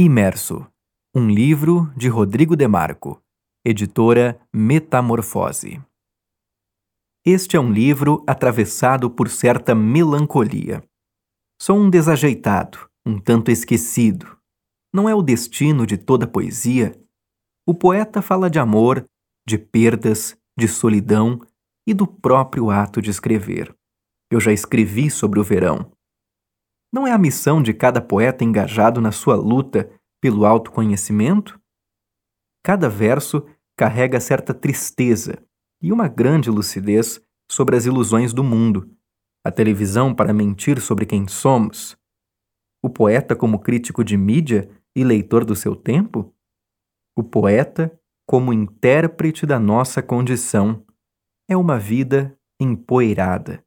Imerso, um livro de Rodrigo Demarco, editora Metamorfose. Este é um livro atravessado por certa melancolia. Sou um desajeitado, um tanto esquecido. Não é o destino de toda poesia? O poeta fala de amor, de perdas, de solidão e do próprio ato de escrever. Eu já escrevi sobre o verão. Não é a missão de cada poeta engajado na sua luta pelo autoconhecimento? Cada verso carrega certa tristeza e uma grande lucidez sobre as ilusões do mundo, a televisão para mentir sobre quem somos, o poeta como crítico de mídia e leitor do seu tempo, o poeta como intérprete da nossa condição. É uma vida empoeirada.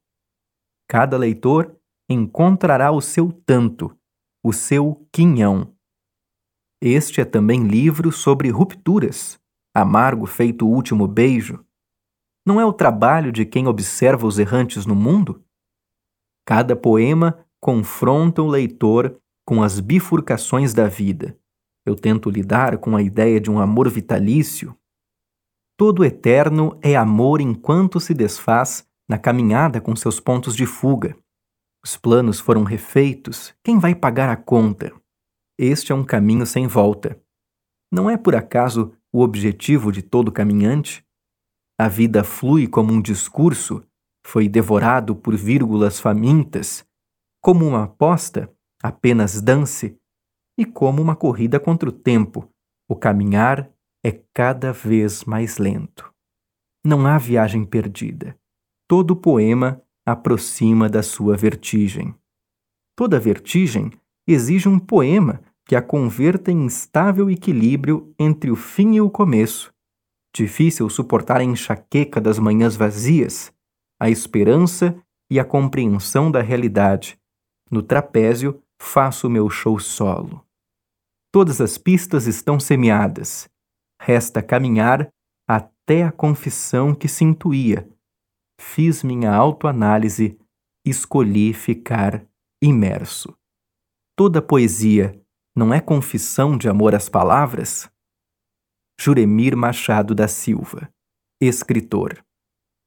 Cada leitor encontrará o seu tanto, o seu quinhão. Este é também livro sobre rupturas, amargo feito o último beijo. Não é o trabalho de quem observa os errantes no mundo? Cada poema confronta o leitor com as bifurcações da vida. Eu tento lidar com a ideia de um amor vitalício. Todo eterno é amor enquanto se desfaz na caminhada com seus pontos de fuga. Os planos foram refeitos, quem vai pagar a conta? Este é um caminho sem volta. Não é por acaso o objetivo de todo caminhante? A vida flui como um discurso, foi devorado por vírgulas famintas, como uma aposta, apenas dance, e como uma corrida contra o tempo, o caminhar é cada vez mais lento. Não há viagem perdida. Todo poema aproxima da sua vertigem. Toda vertigem exige um poema que a converta em instável equilíbrio entre o fim e o começo. Difícil suportar a enxaqueca das manhãs vazias, a esperança e a compreensão da realidade. No trapézio, faço meu show solo. Todas as pistas estão semeadas. Resta caminhar até a confissão que se intuía fiz minha autoanálise, escolhi ficar imerso. Toda poesia não é confissão de amor às palavras? Juremir Machado da Silva, escritor.